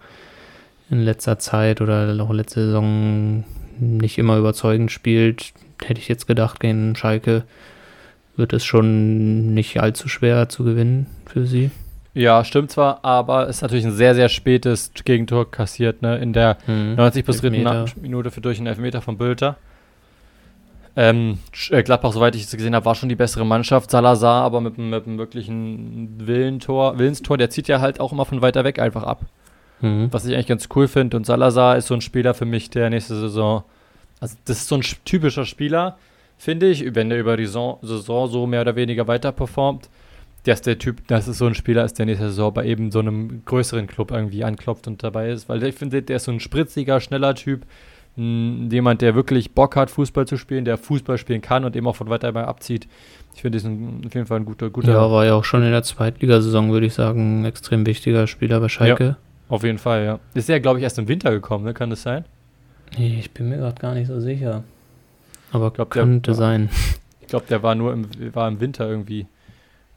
S1: in letzter Zeit oder auch letzte Saison nicht immer überzeugend spielt, hätte ich jetzt gedacht, gegen Schalke wird es schon nicht allzu schwer zu gewinnen für sie.
S2: Ja, stimmt zwar, aber es ist natürlich ein sehr, sehr spätes Gegentor kassiert, ne? In der mhm. 90 bis dritten Minute für durch einen Elfmeter von Bülter. Ähm, äh, Gladbach, soweit ich es gesehen habe, war schon die bessere Mannschaft. Salazar aber mit, mit einem wirklichen Willentor, Willenstor, der zieht ja halt auch immer von weiter weg einfach ab. Mhm. Was ich eigentlich ganz cool finde. Und Salazar ist so ein Spieler für mich, der nächste Saison. Also, das ist so ein typischer Spieler, finde ich, wenn der über die Saison, Saison so mehr oder weniger weiter performt dass der Typ, dass es so ein Spieler ist, der nächste Saison bei eben so einem größeren Club irgendwie anklopft und dabei ist. Weil ich finde, der ist so ein spritziger, schneller Typ. Mh, jemand, der wirklich Bock hat, Fußball zu spielen, der Fußball spielen kann und eben auch von weiter mal abzieht. Ich finde, das ist auf jeden Fall ein guter, guter.
S1: Ja, war ja auch schon in der Zweitligasaison, würde ich sagen, ein extrem wichtiger Spieler bei Schalke. Ja,
S2: auf jeden Fall, ja. Ist ja, glaube ich, erst im Winter gekommen, ne? Kann das sein?
S1: Nee, ich bin mir gerade gar nicht so sicher. Aber glaub, könnte
S2: der,
S1: sein.
S2: Ich glaube, der war nur im, war im Winter irgendwie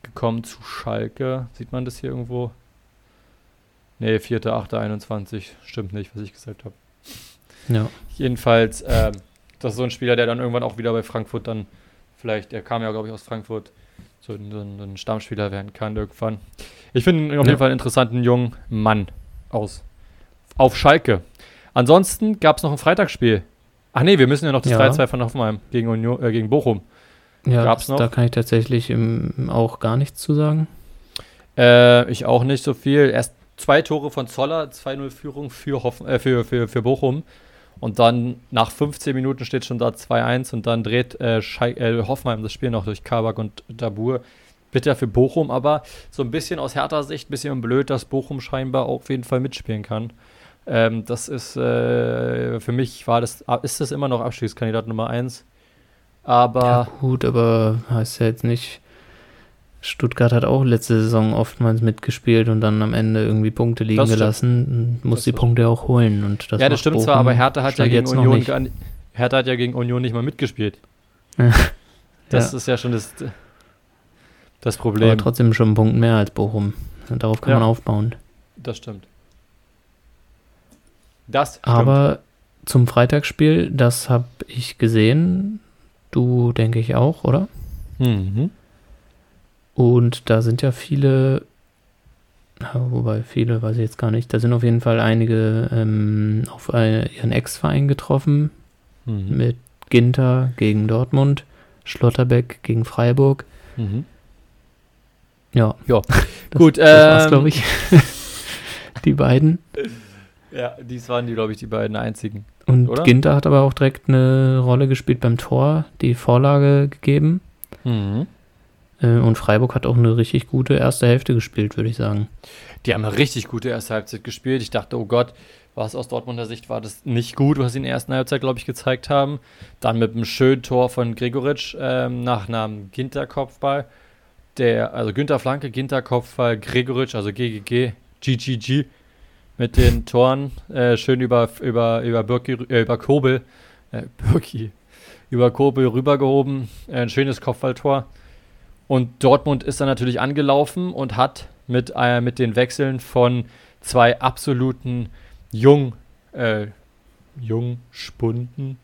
S2: gekommen zu Schalke. Sieht man das hier irgendwo? Ne, 4.8.21. Stimmt nicht, was ich gesagt habe. Ja. Jedenfalls, äh, das ist so ein Spieler, der dann irgendwann auch wieder bei Frankfurt dann vielleicht, er kam ja, glaube ich, aus Frankfurt, so ein, so ein Stammspieler werden kann irgendwann. Ich finde auf jeden Fall einen interessanten jungen Mann aus. Auf Schalke. Ansonsten gab es noch ein Freitagsspiel. Ach nee, wir müssen ja noch das ja. 3-2 von Hoffenheim gegen, Union, äh, gegen Bochum.
S1: Ja, Gab's noch? da kann ich tatsächlich im, auch gar nichts zu sagen.
S2: Äh, ich auch nicht so viel. Erst zwei Tore von Zoller, 2-0-Führung für, äh, für, für, für Bochum. Und dann nach 15 Minuten steht schon da 2-1 und dann dreht äh, äh, Hoffenheim das Spiel noch durch Kabak und Dabur. Bitter für Bochum, aber so ein bisschen aus härter Sicht, ein bisschen blöd, dass Bochum scheinbar auf jeden Fall mitspielen kann. Ähm, das ist äh, für mich war das, ist das immer noch Abstiegskandidat Nummer 1. Aber. Ja,
S1: gut, aber heißt ja jetzt nicht. Stuttgart hat auch letzte Saison oftmals mitgespielt und dann am Ende irgendwie Punkte liegen gelassen. Muss das die Punkte auch holen. Und
S2: das ja, das stimmt Bochum zwar, aber Hertha hat ja gegen Union gar, Hertha hat ja gegen Union nicht mal mitgespielt. das ja. ist ja schon das, das Problem. Aber
S1: trotzdem schon ein Punkt mehr als Bochum. Darauf kann ja. man aufbauen.
S2: Das stimmt.
S1: Das stimmt. Aber zum Freitagsspiel, das habe ich gesehen. Du denke ich auch, oder? Mhm. Und da sind ja viele, wobei viele weiß ich jetzt gar nicht, da sind auf jeden Fall einige ähm, auf ihren Ex-Verein getroffen. Mhm. Mit Ginter gegen Dortmund, Schlotterbeck gegen Freiburg. Mhm. Ja. Ja, gut. Das ähm, war's, glaube ich. die beiden.
S2: Ja, dies waren die, glaube ich, die beiden einzigen.
S1: Und oder? Ginter hat aber auch direkt eine Rolle gespielt beim Tor, die Vorlage gegeben. Mhm. Äh, und Freiburg hat auch eine richtig gute erste Hälfte gespielt, würde ich sagen.
S2: Die haben eine richtig gute erste Halbzeit gespielt. Ich dachte, oh Gott, was aus Dortmunder Sicht war das nicht gut, was sie in der ersten Halbzeit, glaube ich, gezeigt haben. Dann mit einem schönen Tor von Gregoritsch ähm, nach einem Ginter-Kopfball. Der, also Günther Flanke, Ginter Kopfball, Gregoritsch, also GGG, GGG mit den Toren äh, schön über, über, über, Birki, äh, über Kobel, äh, Birki, über Kobel rübergehoben. Äh, ein schönes Kopfballtor. Und Dortmund ist dann natürlich angelaufen und hat mit, äh, mit den Wechseln von zwei absoluten Jung, äh, Jungspunden,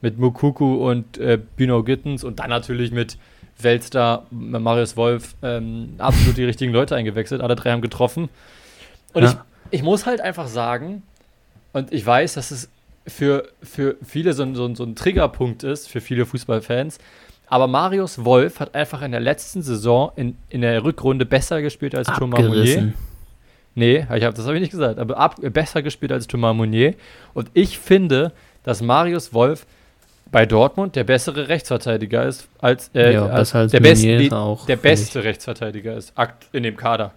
S2: mit Mukuku und äh, Bino Gittens und dann natürlich mit Weltstar Marius Wolf ähm, absolut die richtigen Leute eingewechselt. Alle drei haben getroffen. Und ja. Ich ich muss halt einfach sagen, und ich weiß, dass es für, für viele so ein, so, so ein Triggerpunkt ist, für viele Fußballfans, aber Marius Wolf hat einfach in der letzten Saison in, in der Rückrunde besser gespielt als Thomas Mounier. Nee, ich hab, das habe ich nicht gesagt, aber ab, besser gespielt als Thomas Mounier. Und ich finde, dass Marius Wolf bei Dortmund der bessere Rechtsverteidiger ist als, äh, ja, als, als der, best, die, der beste Rechtsverteidiger ist in dem Kader.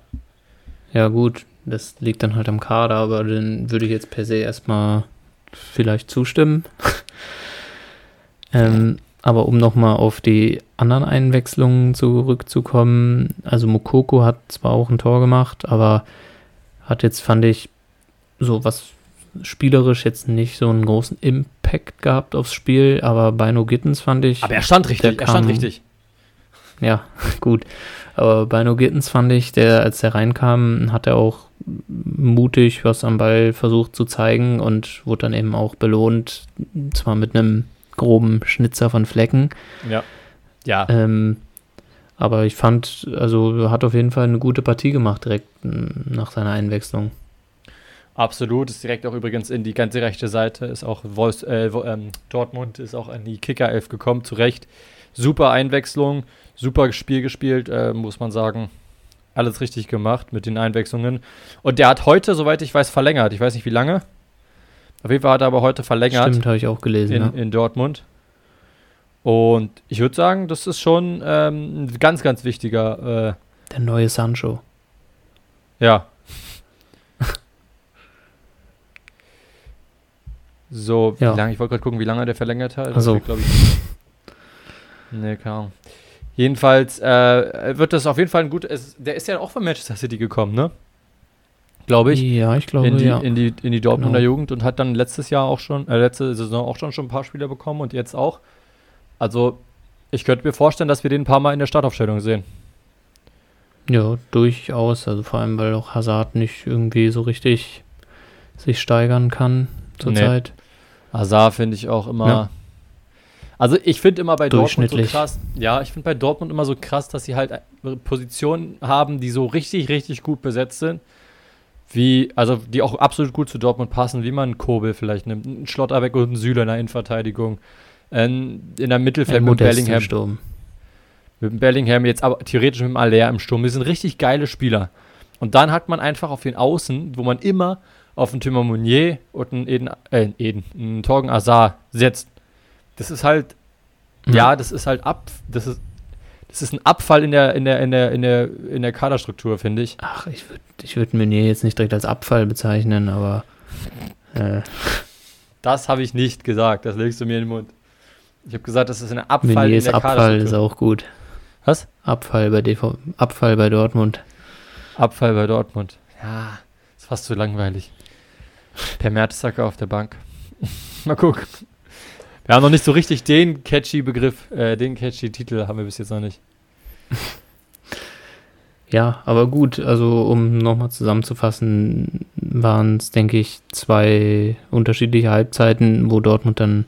S1: Ja, gut, das liegt dann halt am Kader, aber den würde ich jetzt per se erstmal vielleicht zustimmen. ähm, aber um nochmal auf die anderen Einwechslungen zurückzukommen, also Mokoko hat zwar auch ein Tor gemacht, aber hat jetzt, fand ich, so was spielerisch jetzt nicht so einen großen Impact gehabt aufs Spiel, aber Bino Gittens fand ich.
S2: Aber er stand richtig, kam, er stand richtig.
S1: Ja, gut. Aber Bino Gittens fand ich, der, als er reinkam, hat er auch mutig was am Ball versucht zu zeigen und wurde dann eben auch belohnt, zwar mit einem groben Schnitzer von Flecken.
S2: Ja. Ja.
S1: Ähm, aber ich fand, also hat auf jeden Fall eine gute Partie gemacht direkt nach seiner Einwechslung.
S2: Absolut, ist direkt auch übrigens in die ganze rechte Seite, ist auch Wolfs, äh, ähm, Dortmund ist auch an die Kicker-Elf gekommen, zu Recht. Super Einwechslung, super Spiel gespielt, äh, muss man sagen alles richtig gemacht mit den Einwechslungen. Und der hat heute, soweit ich weiß, verlängert. Ich weiß nicht wie lange. Auf jeden Fall hat er aber heute verlängert.
S1: Stimmt, habe ich auch gelesen.
S2: In,
S1: ja.
S2: in Dortmund. Und ich würde sagen, das ist schon ähm, ein ganz, ganz wichtiger. Äh,
S1: der neue Sancho.
S2: Ja. so, ja. wie lange? Ich wollte gerade gucken, wie lange der verlängert hat.
S1: Also,
S2: glaube ich. Nee, keine Ahnung. Jedenfalls äh, wird das auf jeden Fall ein gut. Es, der ist ja auch von Manchester City gekommen, ne? Glaube ich.
S1: Ja, ich glaube
S2: in die,
S1: ja.
S2: In die, in die Dortmunder genau. Jugend und hat dann letztes Jahr auch schon, äh, letzte Saison auch schon, schon ein paar Spieler bekommen und jetzt auch. Also, ich könnte mir vorstellen, dass wir den ein paar Mal in der Startaufstellung sehen.
S1: Ja, durchaus. Also vor allem, weil auch Hazard nicht irgendwie so richtig sich steigern kann zurzeit.
S2: Nee. Hazard finde ich auch immer. Ja Also ich finde immer bei Dortmund so krass, ja, ich finde bei Dortmund immer so krass, dass sie halt Positionen haben, die so richtig, richtig gut besetzt sind. Wie, also die auch absolut gut zu Dortmund passen, wie man einen Kobel vielleicht nimmt, einen Schlotterbeck und einen Süle in der Innenverteidigung. In der Mittelfeld mit Bellingham. Sturm. Mit Bellingham, jetzt aber theoretisch mit dem Aller im Sturm. Die sind richtig geile Spieler. Und dann hat man einfach auf den Außen, wo man immer auf einen Timur Meunier und einen Eden, äh, Eden, einen Torgen Azar setzt das ist halt, mhm. ja, das ist halt ab, das ist, das ist ein Abfall in der, in der, in der, in der, in der Kaderstruktur, finde ich.
S1: Ach, ich würde ich würd Meunier jetzt nicht direkt als Abfall bezeichnen, aber. Äh.
S2: Das habe ich nicht gesagt, das legst du mir in den Mund. Ich habe gesagt, das ist ein Abfall
S1: Meunier in der Abfall Kaderstruktur. ist auch gut.
S2: Was?
S1: Abfall bei, DV Abfall bei Dortmund.
S2: Abfall bei Dortmund. Ja, ist fast zu langweilig. Per Mertesacker auf der Bank. Mal gucken. Wir haben noch nicht so richtig den catchy Begriff, äh, den catchy Titel haben wir bis jetzt noch nicht.
S1: Ja, aber gut, also um nochmal zusammenzufassen, waren es, denke ich, zwei unterschiedliche Halbzeiten, wo Dortmund dann,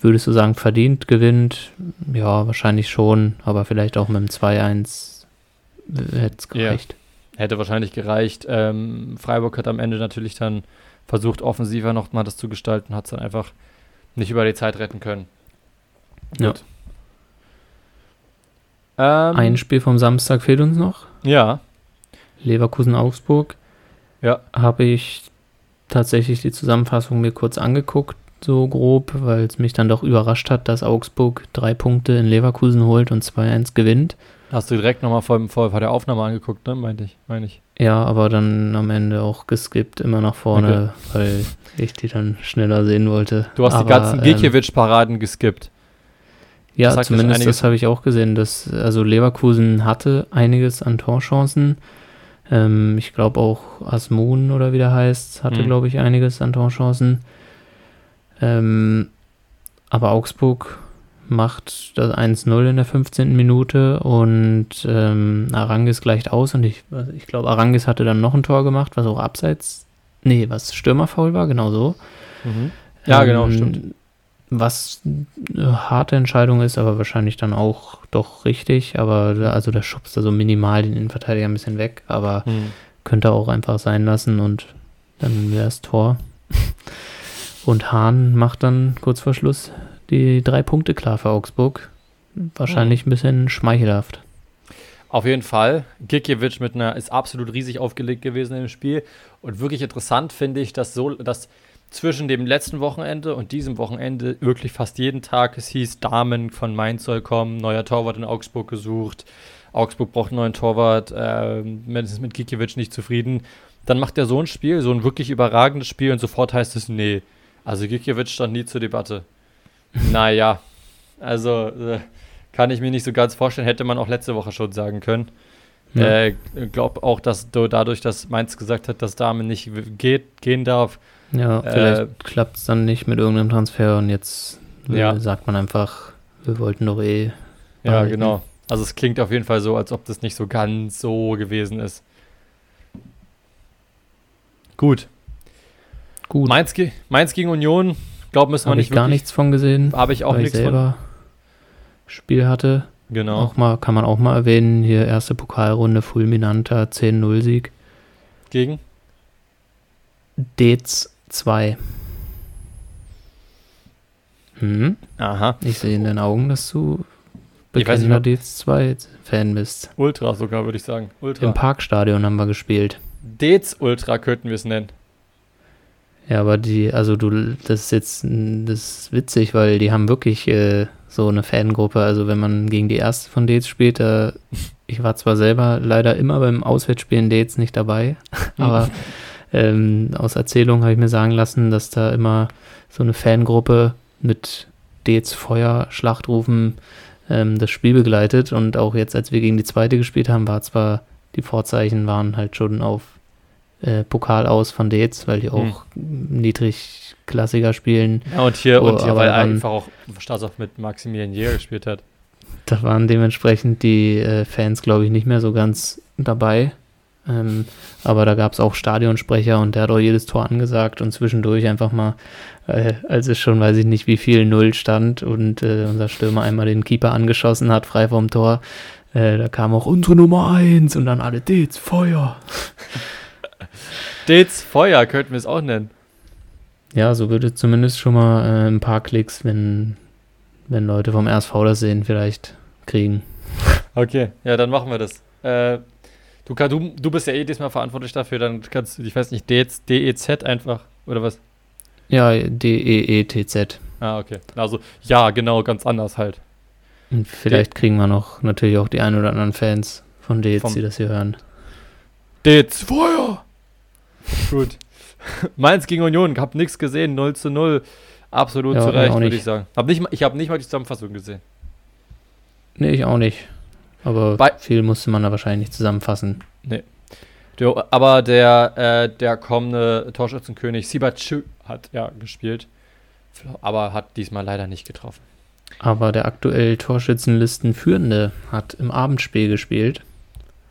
S1: würdest du sagen, verdient gewinnt. Ja, wahrscheinlich schon, aber vielleicht auch mit dem 2-1 hätte es gereicht.
S2: Ja, hätte wahrscheinlich gereicht. Ähm, Freiburg hat am Ende natürlich dann versucht, offensiver nochmal das zu gestalten, hat es dann einfach nicht über die Zeit retten können.
S1: Ja. Ähm, Ein Spiel vom Samstag fehlt uns noch.
S2: Ja.
S1: Leverkusen-Augsburg.
S2: Ja.
S1: Habe ich tatsächlich die Zusammenfassung mir kurz angeguckt, so grob, weil es mich dann doch überrascht hat, dass Augsburg drei Punkte in Leverkusen holt und 2-1 gewinnt.
S2: Hast du direkt nochmal vor, vor, vor der Aufnahme angeguckt, ne? Meinte ich, meine ich.
S1: Ja, aber dann am Ende auch geskippt, immer nach vorne, okay. weil ich die dann schneller sehen wollte.
S2: Du hast aber, die ganzen Gikiewicz-Paraden ähm, geskippt.
S1: Ja, das zumindest das habe ich auch gesehen, dass also Leverkusen hatte einiges an Torchancen. Ähm, ich glaube auch Asmun oder wie der heißt, hatte, mhm. glaube ich, einiges an Torchancen. Ähm, aber Augsburg macht das 1-0 in der 15. Minute und ähm, Arangis gleicht aus und ich, ich glaube, Arangis hatte dann noch ein Tor gemacht, was auch abseits, nee, was Stürmerfaul war, genau so.
S2: Mhm. Ja, genau, ähm, genau, stimmt.
S1: Was eine harte Entscheidung ist, aber wahrscheinlich dann auch doch richtig, aber also der schubst da so minimal den Innenverteidiger ein bisschen weg, aber mhm. könnte auch einfach sein lassen und dann wäre es Tor. Und Hahn macht dann kurz vor Schluss die drei Punkte klar für Augsburg. Wahrscheinlich ein bisschen schmeichelhaft.
S2: Auf jeden Fall. Gikiewicz mit einer ist absolut riesig aufgelegt gewesen im Spiel. Und wirklich interessant finde ich, dass so, dass zwischen dem letzten Wochenende und diesem Wochenende wirklich fast jeden Tag es hieß, Damen von Mainz soll kommen, neuer Torwart in Augsburg gesucht. Augsburg braucht einen neuen Torwart, äh, ist mit Gikiewicz nicht zufrieden. Dann macht er so ein Spiel, so ein wirklich überragendes Spiel und sofort heißt es, nee, also Gikiewicz stand nie zur Debatte. Naja, also äh, kann ich mir nicht so ganz vorstellen. Hätte man auch letzte Woche schon sagen können. Ich ja. äh, glaube auch, dass du dadurch, dass Mainz gesagt hat, dass Dame nicht geht, gehen darf.
S1: Ja, vielleicht äh, klappt es dann nicht mit irgendeinem Transfer und jetzt ja. sagt man einfach, wir wollten doch eh.
S2: Ja, behalten. genau. Also es klingt auf jeden Fall so, als ob das nicht so ganz so gewesen ist. Gut. Gut. Mainz, Mainz gegen Union glaube, müssen wir
S1: nicht. Habe ich gar nichts von gesehen.
S2: Habe ich auch nichts
S1: ich selber von. Spiel hatte.
S2: Genau.
S1: Auch mal, kann man auch mal erwähnen, hier erste Pokalrunde, fulminanter 10-0-Sieg.
S2: Gegen?
S1: Dez 2.
S2: Hm? Aha.
S1: Ich sehe in deinen Augen, dass du bekennender Dez 2 Fan bist.
S2: Ultra sogar, würde ich sagen. Ultra.
S1: Im Parkstadion haben wir gespielt.
S2: Dez Ultra könnten wir es nennen.
S1: Ja, aber die, also du, das ist jetzt, das ist witzig, weil die haben wirklich äh, so eine Fangruppe. Also wenn man gegen die erste von Dates spielt, äh, ich war zwar selber leider immer beim Auswärtsspielen Dates nicht dabei, aber ähm, aus Erzählung habe ich mir sagen lassen, dass da immer so eine Fangruppe mit Dates Feuer, Schlachtrufen ähm, das Spiel begleitet. Und auch jetzt, als wir gegen die zweite gespielt haben, war zwar die Vorzeichen waren halt schon auf äh, Pokal aus von Dates, weil die auch hm. niedrigklassiger spielen.
S2: Ja, und hier, oh, und hier weil er einfach auch Staatsoff mit Maximilian Jäger gespielt hat.
S1: Da waren dementsprechend die äh, Fans, glaube ich, nicht mehr so ganz dabei. Ähm, aber da gab es auch Stadionsprecher und der hat auch jedes Tor angesagt und zwischendurch einfach mal, äh, als es schon weiß ich nicht wie viel Null stand und äh, unser Stürmer einmal den Keeper angeschossen hat, frei vom Tor, äh, da kam auch unsere Nummer 1 und dann alle Dez, Feuer.
S2: Dez, Feuer könnten wir es auch nennen.
S1: Ja, so würde zumindest schon mal äh, ein paar Klicks, wenn, wenn Leute vom RSV das sehen, vielleicht kriegen.
S2: Okay, ja, dann machen wir das. Äh, du, du, du bist ja eh diesmal verantwortlich dafür, dann kannst du, ich weiß nicht, DEZ einfach, oder was?
S1: Ja, D-E-E-T-Z.
S2: Ah, okay. Also, ja, genau, ganz anders halt.
S1: Und vielleicht kriegen wir noch natürlich auch die ein oder anderen Fans von Dez, die das hier hören.
S2: Dez, Feuer! Gut. Mainz gegen Union, hab nichts gesehen, 0 zu 0. Absolut ja, zu Recht, würde ich sagen. Hab nicht, ich habe nicht mal die Zusammenfassung gesehen.
S1: Nee, ich auch nicht. Aber Bei viel musste man da wahrscheinlich nicht zusammenfassen.
S2: Nee. Aber der, äh, der kommende Torschützenkönig Sibachu hat ja gespielt, aber hat diesmal leider nicht getroffen.
S1: Aber der aktuell Torschützenlistenführende hat im Abendspiel gespielt.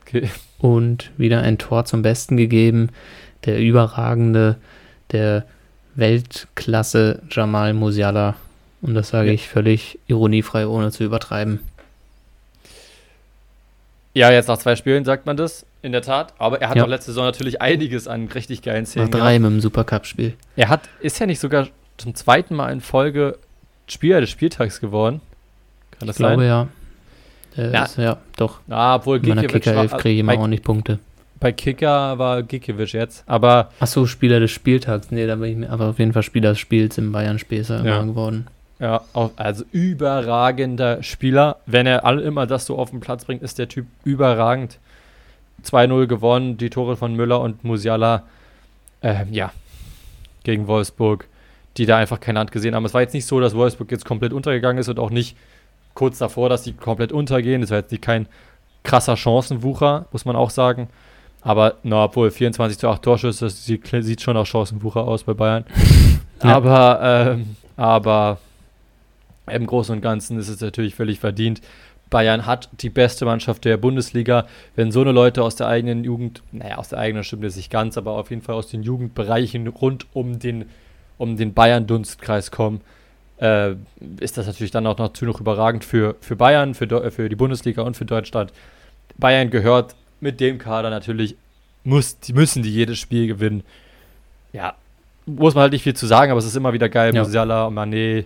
S1: Okay. Und wieder ein Tor zum Besten gegeben. Der überragende, der Weltklasse Jamal Musiala. Und das sage ja. ich völlig ironiefrei, ohne zu übertreiben.
S2: Ja, jetzt nach zwei Spielen sagt man das, in der Tat. Aber er hat ja. auch letzte Saison natürlich einiges an richtig geilen Szenen.
S1: Nach drei gehabt. mit dem Supercup-Spiel.
S2: Er hat, ist ja nicht sogar zum zweiten Mal in Folge Spieler des Spieltags geworden.
S1: Kann das ich sein? glaube ja.
S2: Ja.
S1: Ist, ja, doch.
S2: Ah, obwohl
S1: meiner Kicker 11 kriege ich immer ordentlich Punkte.
S2: Bei Kicker war Gikiewicz jetzt, aber.
S1: Achso, Spieler des Spieltags. Nee, da bin ich mir aber auf jeden Fall Spieler des Spiels im Bayern-Späßer
S2: ja.
S1: geworden.
S2: Ja, also überragender Spieler. Wenn er all immer das so auf den Platz bringt, ist der Typ überragend. 2-0 gewonnen, die Tore von Müller und Musiala, äh, ja, gegen Wolfsburg, die da einfach keine Hand gesehen haben. Es war jetzt nicht so, dass Wolfsburg jetzt komplett untergegangen ist und auch nicht kurz davor, dass sie komplett untergehen. Das war jetzt nicht kein krasser Chancenwucher, muss man auch sagen. Aber na, obwohl 24 zu 8 Torschüsse, das sieht schon nach Chancenwucher aus bei Bayern. Ja. Aber, ähm, aber im Großen und Ganzen ist es natürlich völlig verdient. Bayern hat die beste Mannschaft der Bundesliga. Wenn so eine Leute aus der eigenen Jugend, naja, aus der eigenen stimmt es nicht ganz, aber auf jeden Fall aus den Jugendbereichen rund um den, um den Bayern-Dunstkreis kommen, äh, ist das natürlich dann auch natürlich noch überragend für, für Bayern, für, für die Bundesliga und für Deutschland. Bayern gehört mit dem Kader natürlich, muss, die müssen die jedes Spiel gewinnen. Ja, muss man halt nicht viel zu sagen, aber es ist immer wieder geil, ja. Musiala, Mané,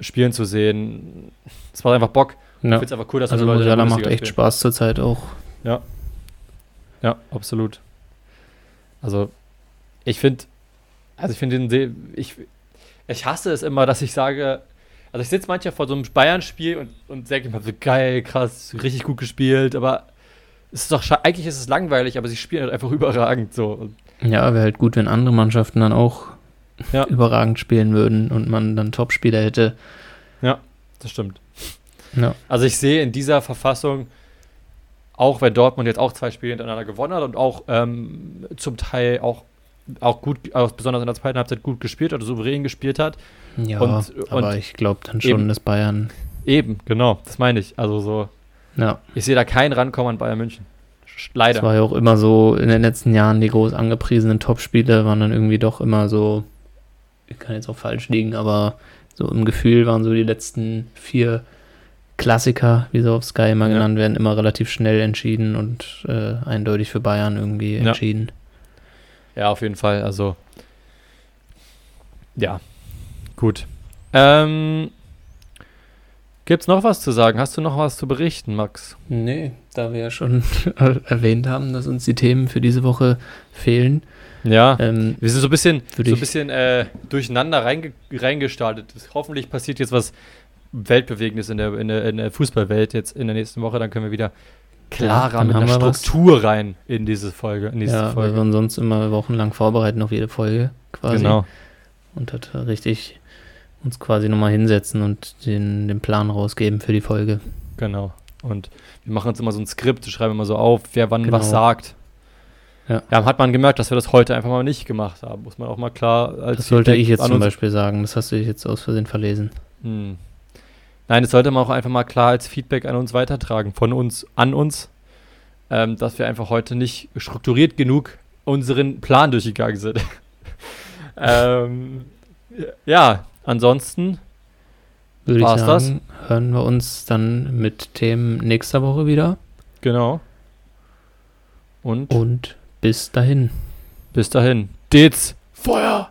S2: spielen zu sehen. Es macht einfach Bock.
S1: Ja. Ich finde es einfach cool, dass also Leute Musiala macht echt spielen. Spaß zurzeit auch.
S2: Ja. Ja, absolut. Also, ich finde, also ich finde den, ich, ich hasse es immer, dass ich sage, also ich sitze manchmal vor so einem Bayern-Spiel und, und denke immer so geil, krass, richtig gut gespielt, aber es ist doch, eigentlich ist es langweilig, aber sie spielen halt einfach überragend so.
S1: Ja, wäre halt gut, wenn andere Mannschaften dann auch ja. überragend spielen würden und man dann Topspieler hätte.
S2: Ja, das stimmt. Ja. Also ich sehe in dieser Verfassung, auch wenn Dortmund jetzt auch zwei Spiele hintereinander gewonnen hat und auch ähm, zum Teil auch, auch gut, auch besonders in der zweiten Halbzeit gut gespielt oder souverän gespielt hat.
S1: Ja, und, aber und ich glaube dann schon, eben, dass Bayern.
S2: Eben, genau, das meine ich. Also so. Ja. Ich sehe da keinen Rankommen an Bayern München. Leider.
S1: Das war ja auch immer so in den letzten Jahren, die groß angepriesenen Topspiele waren dann irgendwie doch immer so ich kann jetzt auch falsch liegen, aber so im Gefühl waren so die letzten vier Klassiker, wie sie auf Sky immer ja. genannt werden, immer relativ schnell entschieden und äh, eindeutig für Bayern irgendwie ja. entschieden.
S2: Ja, auf jeden Fall. Also, ja, gut. Ähm, Gibt es noch was zu sagen? Hast du noch was zu berichten, Max?
S1: Nee, da wir ja schon erwähnt haben, dass uns die Themen für diese Woche fehlen,
S2: ja, ähm, wir sind so ein bisschen, so ein bisschen äh, durcheinander reinge reingestartet. Hoffentlich passiert jetzt was Weltbewegendes in der, in, der, in der Fußballwelt jetzt in der nächsten Woche. Dann können wir wieder klarer ja, mit einer Struktur was. rein in diese Folge. In diese
S1: ja, Folge. weil wir uns sonst immer wochenlang vorbereiten auf jede Folge quasi. Genau. Und das richtig uns quasi nochmal hinsetzen und den, den Plan rausgeben für die Folge.
S2: Genau. Und wir machen uns immer so ein Skript, schreiben immer so auf, wer wann genau. was sagt. Ja. ja. hat man gemerkt, dass wir das heute einfach mal nicht gemacht haben. Muss man auch mal klar
S1: als. Das sollte ich jetzt zum Beispiel sagen. Das hast du jetzt aus Versehen verlesen. Hm.
S2: Nein, das sollte man auch einfach mal klar als Feedback an uns weitertragen. Von uns an uns. ähm, dass wir einfach heute nicht strukturiert genug unseren Plan durchgegangen sind. ähm, ja, ansonsten
S1: Würde ich sagen, hören wir uns dann mit Themen nächster Woche wieder.
S2: genau. Und
S1: Und bis dahin.
S2: bis dahin. Ditz, Feuer!